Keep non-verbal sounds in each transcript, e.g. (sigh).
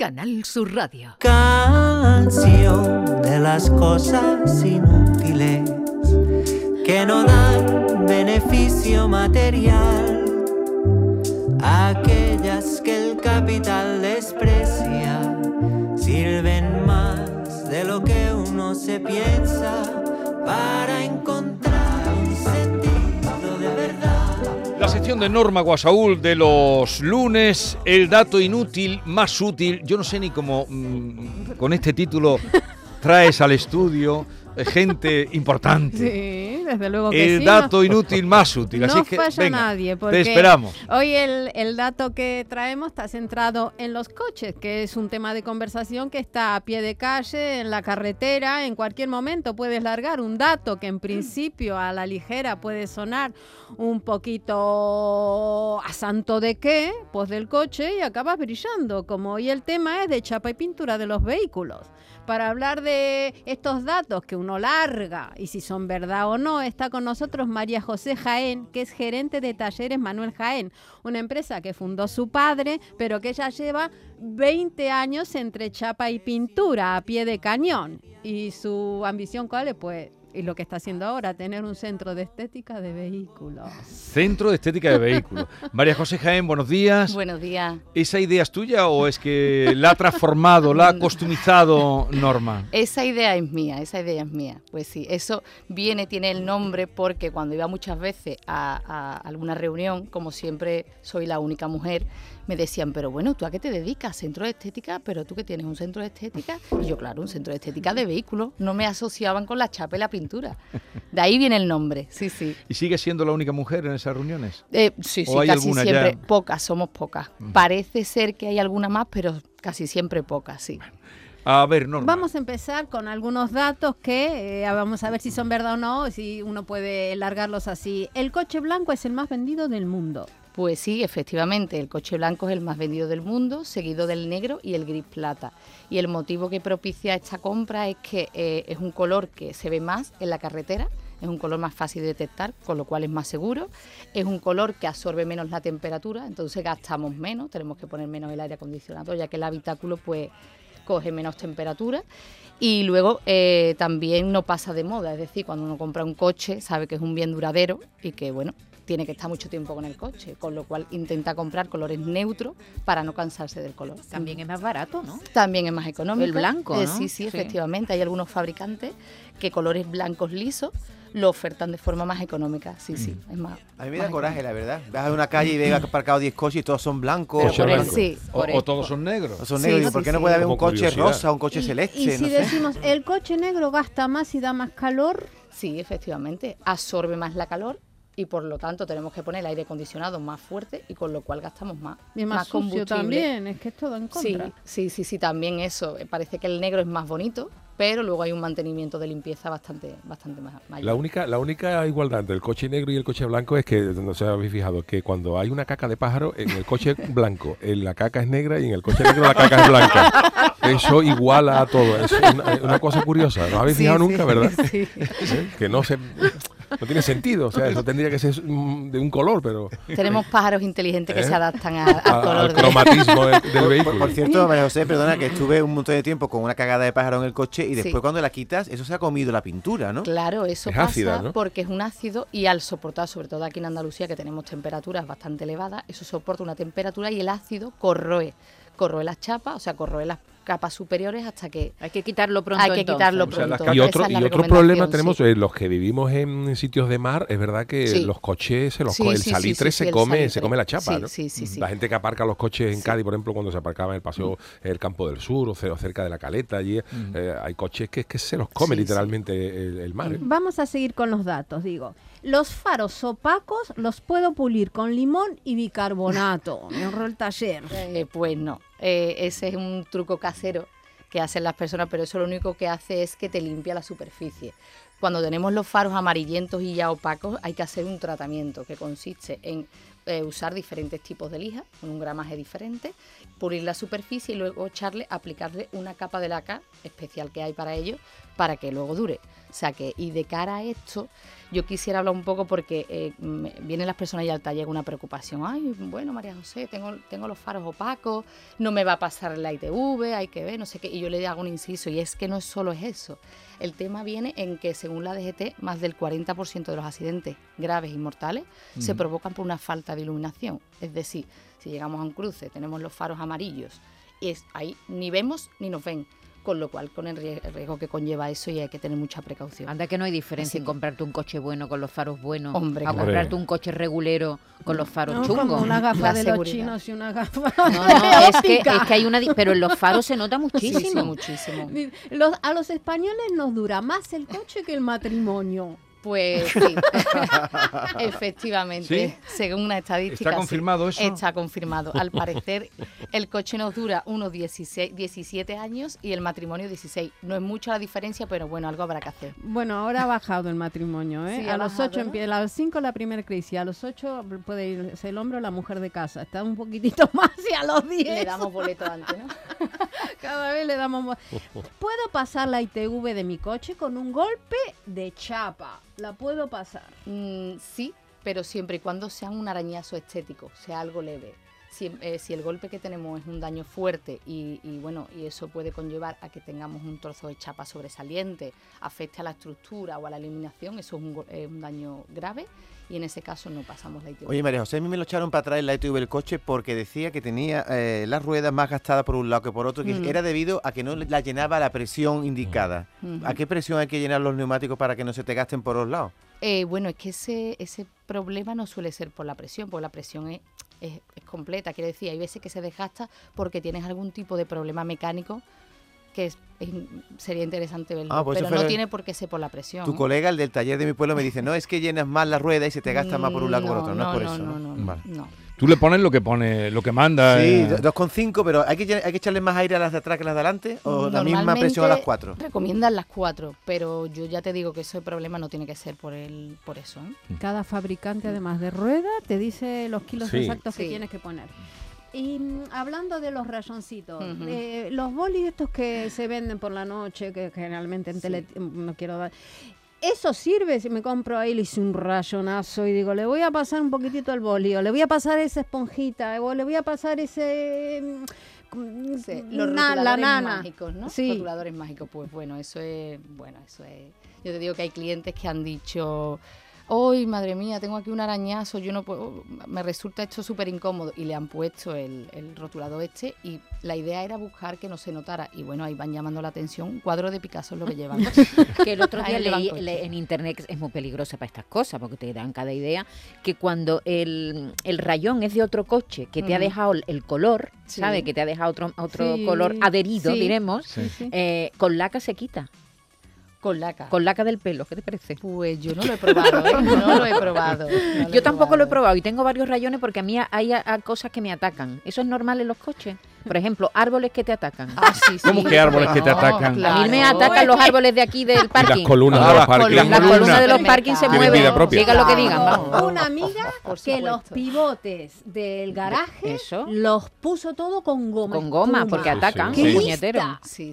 Canal Sur Radio. Canción de las cosas inútiles que no dan beneficio material. Aquellas que el capital desprecia sirven más de lo que uno se piensa para encontrar de Norma Guasaúl de los lunes, el dato inútil más útil. Yo no sé ni cómo mm, con este título traes al estudio eh, gente importante. Sí, desde luego que El sí. dato inútil más útil. no Así que falla venga, nadie. te Porque esperamos. Hoy el, el dato que traemos está centrado en los coches, que es un tema de conversación que está a pie de calle, en la carretera, en cualquier momento puedes largar un dato que en principio a la ligera puede sonar un poquito a santo de qué, pues del coche y acabas brillando, como hoy el tema es de chapa y pintura de los vehículos. Para hablar de estos datos que uno larga y si son verdad o no, está con nosotros María José Jaén, que es gerente de talleres Manuel Jaén, una empresa que fundó su padre, pero que ella lleva 20 años entre chapa y pintura a pie de cañón. Y su ambición, ¿cuál es? Pues, y lo que está haciendo ahora, tener un centro de estética de vehículos. Centro de Estética de Vehículos. (laughs) María José Jaén, buenos días. Buenos días. ¿Esa idea es tuya o es que la ha transformado, la ha (laughs) costumizado Norma? Esa idea es mía, esa idea es mía. Pues sí, eso viene, tiene el nombre porque cuando iba muchas veces a, a alguna reunión, como siempre soy la única mujer, me decían, pero bueno, ¿tú a qué te dedicas? ¿Centro de estética? ¿Pero tú que tienes un centro de estética? Y yo, claro, un centro de estética de vehículos. No me asociaban con la chapa y la pintura. De ahí viene el nombre, sí, sí. ¿Y sigue siendo la única mujer en esas reuniones? Eh, sí, ¿O sí, hay casi siempre. ya? Pocas, somos pocas. Parece ser que hay alguna más, pero casi siempre pocas, sí. A ver, Norma. Vamos a empezar con algunos datos que eh, vamos a ver si son verdad o no, si uno puede largarlos así. El coche blanco es el más vendido del mundo. Pues sí, efectivamente, el coche blanco es el más vendido del mundo, seguido del negro y el gris plata. Y el motivo que propicia esta compra es que eh, es un color que se ve más en la carretera, es un color más fácil de detectar, con lo cual es más seguro. Es un color que absorbe menos la temperatura, entonces gastamos menos, tenemos que poner menos el aire acondicionado, ya que el habitáculo pues coge menos temperatura. Y luego eh, también no pasa de moda, es decir, cuando uno compra un coche sabe que es un bien duradero y que bueno, tiene que estar mucho tiempo con el coche, con lo cual intenta comprar colores neutros para no cansarse del color. También es más barato, ¿no? También es más económico. El blanco, Eh, sí, sí, Sí. efectivamente. Hay algunos fabricantes que colores blancos lisos lo ofertan de forma más económica. Sí, sí, es más. A mí me da coraje, la verdad. Vas a una calle y ves aparcado 10 coches y todos son blancos. Pero o por el blancos. sí, O, por o el- todos son negros. O son Sí, negros. ¿Y sí, ¿Por qué no sí. puede haber un Como coche curiosidad. rosa, un coche Y- celeste? Y, si no sé. decimos (laughs) el coche negro gasta más y da más calor, Sí, efectivamente. Absorbe más la calor y por lo tanto tenemos que poner el aire acondicionado más fuerte y con lo cual gastamos más, y más, sucio combustible. también, es que es todo en contra. sí, sí, sí, también eso. Eh, Parece que el negro es más bonito, pero luego hay un mantenimiento de limpieza bastante, bastante más mayor. La única, la única igualdad entre el coche negro y el coche blanco es que, no sé si habéis fijado, que cuando hay una caca de pájaro, en el coche (laughs) blanco en la caca es negra y en el coche negro la caca es blanca. Eso iguala a todo. Es una, una cosa curiosa. ¿No habéis Sí, fijado sí, nunca, verdad? (laughs) sí. Que no se... No tiene sentido. O sea, eso tendría que ser de un color, pero... Tenemos pájaros inteligentes que ¿Eh? se adaptan a- al color al de- cromatismo del, vehículo. por cierto, María José, perdona, que estuve un montón de tiempo con una cagada de pájaro en el coche y Sí. después cuando la quitas, eso se ha comido la pintura, ¿no? Claro, eso Es pasa ácida, ¿no? porque es un ácido y al soportar, sobre todo aquí en Andalucía, que tenemos temperaturas bastante elevadas, eso soporta una temperatura y el ácido corroe, corroe las chapas, o sea, corroe las capas superiores hasta que Hay que quitarlo pronto. hay que entonces. quitarlo O sea, pronto. Y otro, es y otro problema sí. tenemos, eh, los que vivimos en sitios de mar, es verdad que Sí. los coches, se los Sí, co- el salitre sí, se come, se salitre. come la chapa, Sí, ¿no? sí, sí, sí. La gente que aparca los coches en Sí. Cádiz, por ejemplo, cuando se aparcaba en el paseo el Campo del Sur o ce- o cerca de la Caleta, allí eh, hay coches que, que se los come Sí, sí. literalmente el, el mar. ¿eh? Vamos a seguir con los datos, digo. Los faros opacos los puedo pulir con limón y bicarbonato. (laughs) Me ahorró el taller. Eh, pues no, Eh, ese es un truco casero que hacen las personas, pero eso lo único que hace es que te limpia la superficie. Cuando tenemos los faros amarillentos y ya opacos, hay que hacer un tratamiento que consiste en eh, usar diferentes tipos de lija con un gramaje diferente, pulir la superficie y luego echarle, aplicarle una capa de laca especial que hay para ello para que luego dure. O sea que, y de cara a esto, yo quisiera hablar un poco porque eh, me- vienen las personas ya al taller con una preocupación. Ay, bueno, María José, tengo, tengo los faros opacos, no me va a pasar la ITV, hay que ver, no sé qué. Y yo le hago un inciso, y es que no solo es eso. El tema viene en que, según la DGT, más del 40% de los accidentes graves y mortales se provocan por una falta de iluminación. Es decir, si llegamos a un cruce, tenemos los faros amarillos, y es, ahí ni vemos ni nos ven. Con lo cual, con el rie- el riesgo que conlleva eso, y hay que tener mucha precaución. Anda que no hay diferencia en comprarte un coche bueno con los faros buenos Hombre, a claro. comprarte un coche regulero con los faros No, chungos. como una gafa La de los seguridad. chinos y una (laughs) gafa No, de no, es que, es que hay una... Pero en los faros se nota Sí, muchísimo. sí, muchísimo. Los- a los españoles nos dura más el coche que el matrimonio. Pues sí, (laughs) efectivamente, ¿Sí? según una estadística. ¿Está sí. confirmado eso? Está confirmado. Al parecer, el coche nos dura unos 16, 17 años y el matrimonio 16. No es mucha la diferencia, pero bueno, algo habrá que hacer. Bueno, ahora ha bajado el matrimonio, ¿eh? Sí, a los bajado, ocho ¿no? empieza, a los cinco la primera crisis, a los ocho puede irse el hombre o la mujer de casa. Está un poquitito (laughs) más y a los diez Le damos boleto antes, ¿no? (laughs) cada vez le damos más. ¿Puedo pasar la ITV de mi coche con un golpe de chapa? La puedo pasar. Mm, sí, pero siempre y cuando sea un arañazo estético, sea algo leve. Si, eh, si el golpe que tenemos es un daño fuerte y, y, bueno, y eso puede conllevar a que tengamos un trozo de chapa sobresaliente, afecte a la estructura o a la eliminación, eso es un, eh, un daño grave y en ese caso no pasamos la ITV. Oye, María José, a mí me lo echaron para atrás en la ITV del coche porque decía que tenía eh, las ruedas más gastadas por un lado que por otro, que Mm. era debido a que no la llenaba la presión indicada. Ujú. ¿A qué presión hay que llenar los neumáticos para que no se te gasten por los lados? Eh, bueno, es que ese, ese problema no suele ser por la presión, porque la presión es, es, es completa. Quiere decir, hay veces que se desgasta porque tienes algún tipo de problema mecánico que es- es- sería interesante verlo. Ah, pues pero no tiene por qué ser por la presión. Tu ¿eh? colega, el del taller de mi pueblo, me dice, no, es que llenas más la rueda y se te gasta más por un lado que por otro. No, es por no, eso. no, ¿no? no, Vale. no. Tú le pones lo que pone, lo que manda. Sí, eh, do- 2,5, pero ¿hay que, ¿hay que echarle más aire a las de atrás que a las de adelante? ¿O la misma presión a las 4? Recomiendan las cuatro, pero yo ya te digo que ese problema no tiene que ser por el, por eso. ¿eh? Cada fabricante, además de rueda, te dice los kilos Sí. exactos que tienes que poner. Y mm, hablando de los rayoncitos, eh, los bolis estos que se venden por la noche, que generalmente en Sí. tele, no quiero dar. ¿Eso sirve si me compro ahí, le hice un rayonazo y digo, le voy a pasar un poquitito el boli, o le voy a pasar esa esponjita, o le voy a pasar ese... mm, Sí, mm, los na- la rotuladores nana? mágicos, ¿no? Sí. Rotuladores mágicos, pues bueno, eso es, bueno, eso es. Yo te digo que hay clientes que han dicho, ¡ay, madre mía, tengo aquí un arañazo, yo no puedo, me resulta esto súper incómodo! Y le han puesto el, el rotulador este y la idea era buscar que no se notara. Y bueno, ahí van llamando la atención, un cuadro de Picasso es lo que llevan. (laughs) que el otro día leí le- en internet es muy peligrosa para estas cosas porque te dan cada idea que cuando el, el rayón es de otro coche que te ha dejado el- color, Sí. ¿sabe? Que te ha dejado otro, otro Sí, color adherido, sí. diremos, eh, con laca se quita, Con laca. con laca del pelo, ¿qué te parece? Pues yo no lo he probado, ¿eh? No lo he (laughs) probado. no Yo tampoco lo he probado y tengo varios rayones porque a mí hay a- a cosas que me atacan. ¿Eso es normal en los coches? Por ejemplo, árboles que te atacan. Ah, sí, sí. ¿Cómo que árboles que te atacan? A mí me atacan los árboles de aquí del Y las parking. columnas Ah, de los las parques. columnas. Las Columna. columnas de los parking se mueven. vida propia. Diga lo que digan, vamos. Una amiga que los pivotes del garaje Eso. los puso todo con goma. Con goma, espuma. porque Sí, sí. atacan, ¡Qué Sí. puñetero.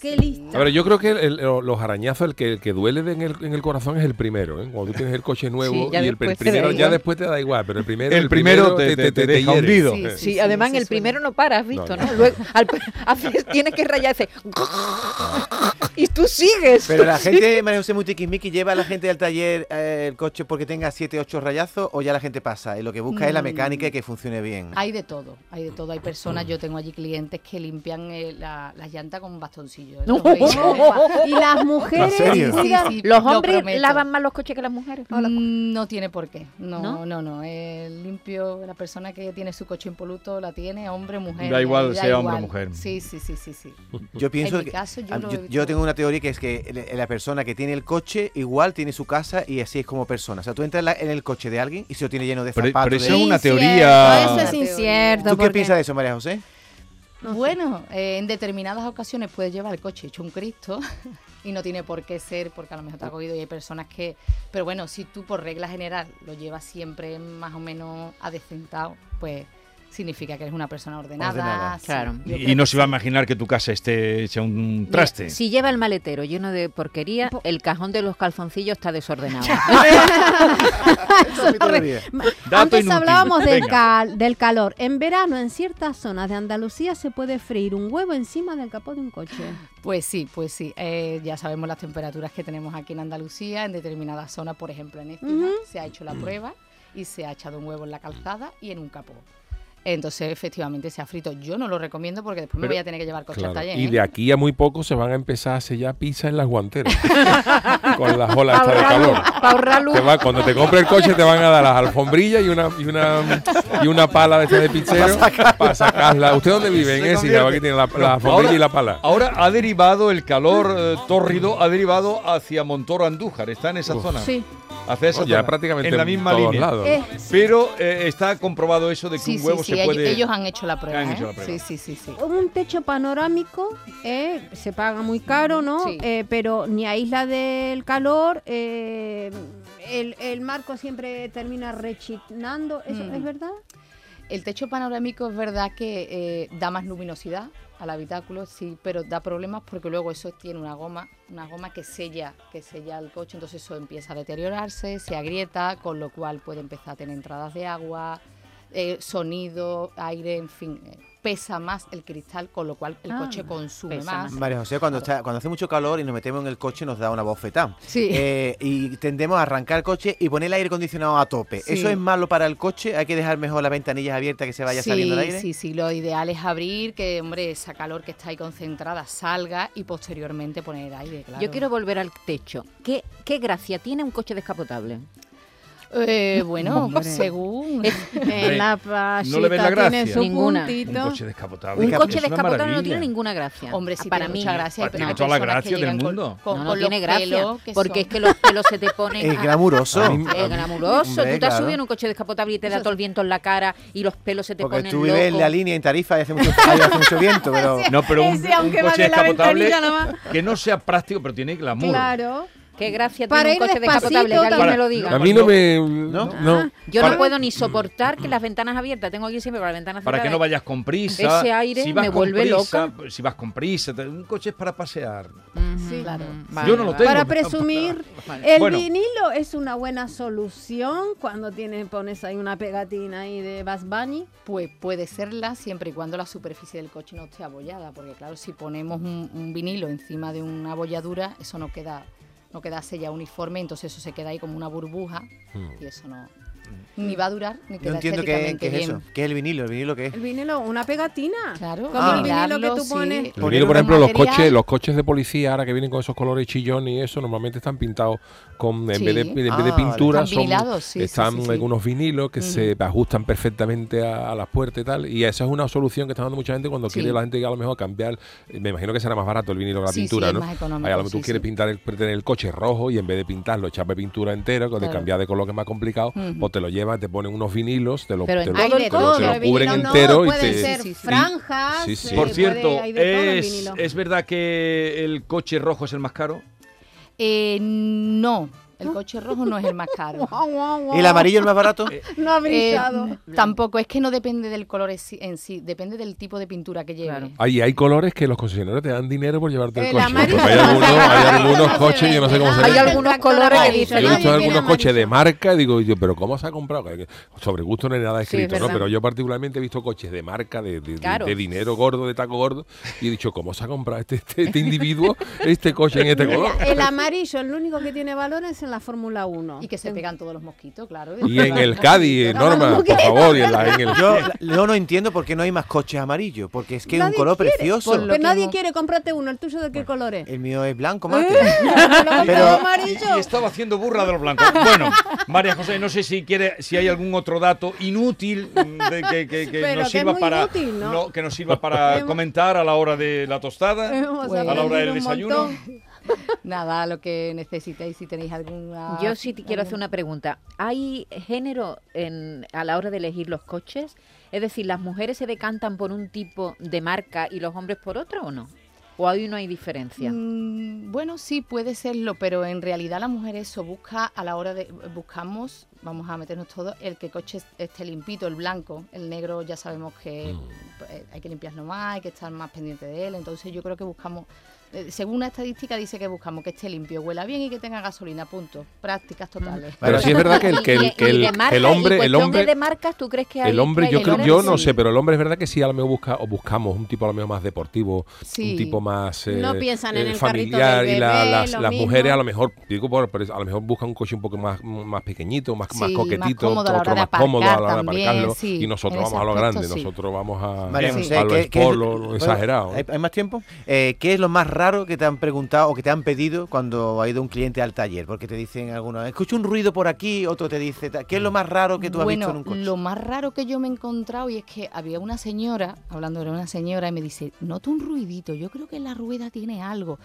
¡Qué lista! A ver, yo creo que el- el- los arañazos, el que, el que duele de- en el, en el corazón es el primero. ¿eh? Cuando tú tienes el coche nuevo y el, primero, ya después te da igual, pero el primero, El primero te- te- te hundido. Sí. Sí, además sí, el primero no para, has visto, No, ¿no? no. Luego (laughs) al- haces- tienes que rayar ese (laughs) y tú sigues. Pero la gente, María José, muy tiquismiqui, lleva a la gente del taller eh, el coche porque tenga 7, 8 rayazos o ya la gente pasa y lo que busca es la Mm. mecánica y que funcione bien. Hay de todo, hay de todo. Hay personas, yo tengo allí clientes que limpian eh, la, las llantas con bastoncillos. No. Los veis, ¿no? (laughs) Y las mujeres, ¿En serio? Sí, sí, Los lo hombres lavan más los coches que las mujeres. ¿no? Mm, No tiene por qué. No, ¿No? no, no. El limpio, la persona que tiene su coche impoluto la tiene, hombre, mujer. Da igual da sea hombre o igual. mujer. Sí, sí, sí, sí, sí. (laughs) Yo pienso que caso, yo tengo una teoría que es que la persona que tiene el coche igual tiene su casa y así es como persona. O sea, tú entras en la- en el coche de alguien y se lo tiene lleno de zapatos. pero eso es una teoría- Eso es incierto. ¿Tú qué porque- piensas de eso, María José? Bueno, eh, en determinadas ocasiones puedes llevar el coche hecho un Cristo (laughs) y no tiene por qué ser porque a lo mejor te ha cogido y hay personas que... Pero bueno, si tú por regla general lo llevas siempre más o menos adecentado, pues significa que eres una persona ordenada. Claro. Y, no se va a imaginar que tu casa esté hecha un Mira, traste. Si lleva el maletero lleno de porquería, el cajón de los calzoncillos está desordenado. (laughs) Es Antes inútil. hablábamos del, cal- del calor. En verano, en ciertas zonas de Andalucía, se puede freír un huevo encima del capó de un coche. Pues sí, pues sí. Eh, ya sabemos las temperaturas que tenemos aquí en Andalucía, en determinadas zonas, por ejemplo en Écija, Ujú. se ha hecho la prueba y se ha echado un huevo en la calzada y en un capó. Entonces, efectivamente, se ha frito. Yo no lo recomiendo porque después me voy a tener que llevar coche Claro, al taller. Y ¿eh? de aquí a muy poco se van a empezar a sellar pizza en las guanteras. (laughs) con las olas de calor. Para ahorrar luz. Te va- cuando te compres el coche te van a dar las alfombrillas y una y una y una pala de, esta de pizzero para sacarla. ¿Usted dónde vive? En convierte. aquí tiene la, la alfombrilla y la pala. Ahora ha derivado el calor eh, tórrido, ha derivado hacia Montoro Andújar. Está en esa Uf. zona. Sí. Hacia esa Oh, ya zona, prácticamente en la misma todos línea. lados. Eh, Pero eh, está comprobado eso de que Sí, un huevo sí, se puede. ellos han hecho la prueba. Han ¿eh? hecho la prueba. Sí, sí, sí, sí. un techo panorámico eh, se paga muy caro, ¿no? Sí. Eh, pero ni aísla del calor, eh, el, el marco siempre termina rechinando. ¿Eso Mm. es verdad? El techo panorámico es verdad que eh, da más luminosidad al habitáculo, sí, pero da problemas porque luego eso tiene una goma, una goma que sella, que sella el coche, entonces eso empieza a deteriorarse, se agrieta, con lo cual puede empezar a tener entradas de agua, eh, sonido, aire, en fin, eh, pesa más el cristal, con lo cual el Ah, coche consume más. más. María José, cuando, está, cuando hace mucho calor y nos metemos en el coche nos da una bofetada. Sí. Eh, y tendemos a arrancar el coche y poner el aire acondicionado a tope. Sí. ¿Eso es malo para el coche? ¿Hay que dejar mejor las ventanillas abiertas que se vaya sí, saliendo el aire? Sí, sí, lo ideal es abrir, que hombre, esa calor que está ahí concentrada salga y posteriormente poner aire, claro. Yo quiero volver al techo. ¿Qué, qué gracia tiene un coche descapotable? Eh, (laughs) bueno, Hombre. según... (laughs) En la ¿no le ves la tiene gracia? su Ninguna. Un puntito. coche descapotable. Un coche descapotable no tiene ninguna gracia. Hombre, sí para tiene mí. mucha gracia. Pero tiene hay toda la gracia del llegan con- mundo. Con, no, no con tiene gracia. Porque son- es que los pelos se te ponen. Es a- glamuroso. A mí- Es glamuroso. Hombre, Tú te has claro. subido en un coche descapotable y te da todo el viento en la cara y los pelos se te Porque ponen tú vives en la línea en Tarifa y hace mucho, hace mucho viento, pero... (laughs) No, pero un, Ese, un coche descapotable que no sea práctico, pero tiene glamour. Claro. Qué gracia Para tiene un ir coche descapotable, que alguien también. me lo diga. A mí no me. ¿No? no. Yo Para- no puedo ni soportar que las ventanas abiertas, tengo aquí siempre para las ventanas Para que no vayas con prisa. Ese aire si vas me con vuelve prisa, loca. Si vas con prisa, un coche es para pasear. Sí. Claro. vale, Yo no lo tengo. Para presumir, Vale. el Bueno. vinilo es una buena solución cuando tienes, pones ahí una pegatina ahí de Bass Bunny. Pues puede serla siempre y cuando la superficie del coche no esté abollada, porque claro, si ponemos un, un vinilo encima de una abolladura, eso no queda, no queda sella uniforme, entonces eso se queda ahí como una burbuja Mm. y eso no ni va a durar ni No queda entiendo qué, qué es bien. eso. ¿Qué es el vinilo? ¿El vinilo qué es? El vinilo, una pegatina. Claro, Como Ah. el vinilo que tú sí. pones. El vinilo, por ejemplo, los material- coches, los coches de policía ahora que vienen con esos colores chillón y eso, normalmente están pintados con, en Sí. vez de, en vez de Ah, vale. pintura, Están son, vinilados, sí, están sí, sí. en unos vinilos que se ajustan perfectamente a, a las puertas y tal. Y esa es una solución que está dando mucha gente cuando Sí. quiere la gente que a lo mejor cambiar. eh, Me imagino que será más barato el vinilo que la pintura, es ¿no? más económico, Ahí a lo mejor tú sí, quieres sí. pintar el, tener el coche rojo y en vez de pintarlo, echarle pintura entera, de cambiar de color que es más complicado, pues te lo llevas, te ponen unos vinilos, te lo, te lo- todo te lo- te lo cubren vinilo no, entero y te- ser sí. franjas. Sí, sí. eh, Por puede- cierto, hay de todo en el es, es verdad que el coche rojo es el más caro. Eh, no, el coche rojo no es el más caro. (laughs) ¿Y el amarillo el más barato? (laughs) No ha Eh, brillado. tampoco, es que no depende del color en sí, en sí, depende del tipo de pintura que lleve. Claro. Ahí hay colores que los concesionarios te dan dinero por llevarte el, El coche. amarillo hay no se algunos, hay algunos se coches, yo no sé cómo se ve. Hay algunos colores que dicen, Yo he visto algunos coches de marca, digo yo, pero ¿cómo se ha comprado? Sobre gusto no hay nada Sí, es escrito, ¿no? Pero yo particularmente he visto coches de marca, de, de- de- Claro. de dinero gordo, de taco gordo, y he dicho, ¿cómo se ha comprado este, este, este individuo este coche en este (laughs) color? El amarillo, el único que tiene valor es en la Fórmula 1. Y que se pegan todos los mosquitos, claro. Y en el (laughs) Cádiz, Norma, por favor, y en, la- en el... Yo, yo no entiendo por qué no hay más coches amarillos, porque es que es un color quiere, precioso. por lo Pero que nadie quiere comprarte uno. ¿El tuyo de qué color es? El mío es blanco, ¿Eh? mate. (laughs) Pero Pero- amarillo. Y, y estaba haciendo burla de los blancos. Bueno, María José, no sé si quiere, si hay algún otro dato inútil mm, de que, que- que Pero nos sirva para que nos sirva para comentar a la hora de la tostada, Bueno, a la hora del desayuno. montón. (laughs) Nada, lo que necesitéis, si tenéis alguna... Yo sí te quiero hacer una pregunta. ¿Hay género en, a la hora de elegir los coches? Es decir, ¿las mujeres se decantan por un tipo de marca y los hombres por otro o no? ¿O ahí no hay diferencia? Mm, bueno, sí, puede serlo, pero en realidad la mujer eso busca a la hora de... Buscamos, vamos a meternos todos, el que coche est- esté limpito, el blanco. El negro ya sabemos que pues, hay que limpiarlo más, hay que estar más pendiente de él. Entonces yo creo que buscamos... eh, Según una estadística dice que buscamos que esté limpio, huela bien y que tenga gasolina, punto. Prácticas totales. Pero sí es verdad que el, que el, (laughs) que marca- el hombre, el hombre, de marcas, ¿tú crees que hay el hombre, yo creo, yo no Sí. sé, pero el hombre es verdad que sí a lo mejor busca o buscamos un tipo a lo mejor más deportivo, Sí. un tipo más eh, No piensan en eh, el carrito familiar del y la- bebé, las, mujeres a lo mejor digo por, pero a lo mejor buscan un coche un poco más más pequeñito, más, más Sí, más coquetito, cómodo otro más cómodo a la hora de aparcarlo sí, y nosotros vamos a lo grande, nosotros vamos a, a lo ¿qué- qué es- sport, lo bueno, exagerado. ¿hay, más tiempo? Eh, ¿Qué es lo más raro que te han preguntado o que te han pedido cuando ha ido un cliente al taller? Porque te dicen algunos, escucho un ruido por aquí, otro te dice. ¿qué es lo más raro que tú has bueno, visto en un coche? lo más raro que yo me he encontrado y es que había una señora, hablando de una señora, y me dice, noto un ruidito, yo creo que la rueda tiene algo.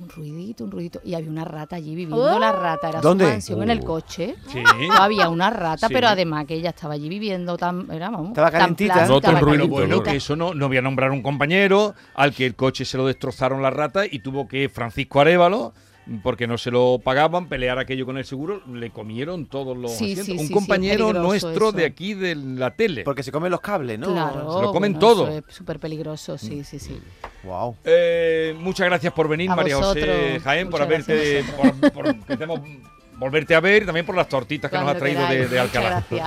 Un ruidito, un ruidito. Y había una rata allí viviendo. La rata era ¿Dónde? su mansión en el Uh. coche. Sí. Había una rata, Sí. pero además que ella estaba allí viviendo tan... Era, vamos, Estaba tan calentita. No tan bueno, ¿no? que eso no, no voy a nombrar un compañero al que el coche se lo destrozaron la rata y tuvo que Francisco Arevalo, porque no se lo pagaban, pelear aquello con el seguro, le comieron todos los Sí, asientos. sí, un sí, compañero nuestro eso. de aquí de la tele. Porque se comen los cables, ¿no? Claro, Se lo comen bueno, todo. eso Es súper peligroso, sí, sí, sí. Wow. Eh, muchas gracias por venir, A María José. Jaén, por haberte, por, por- volverte a ver y también por las tortitas que nos ha traído de, queráis. de Muchas Alcalá. gracias.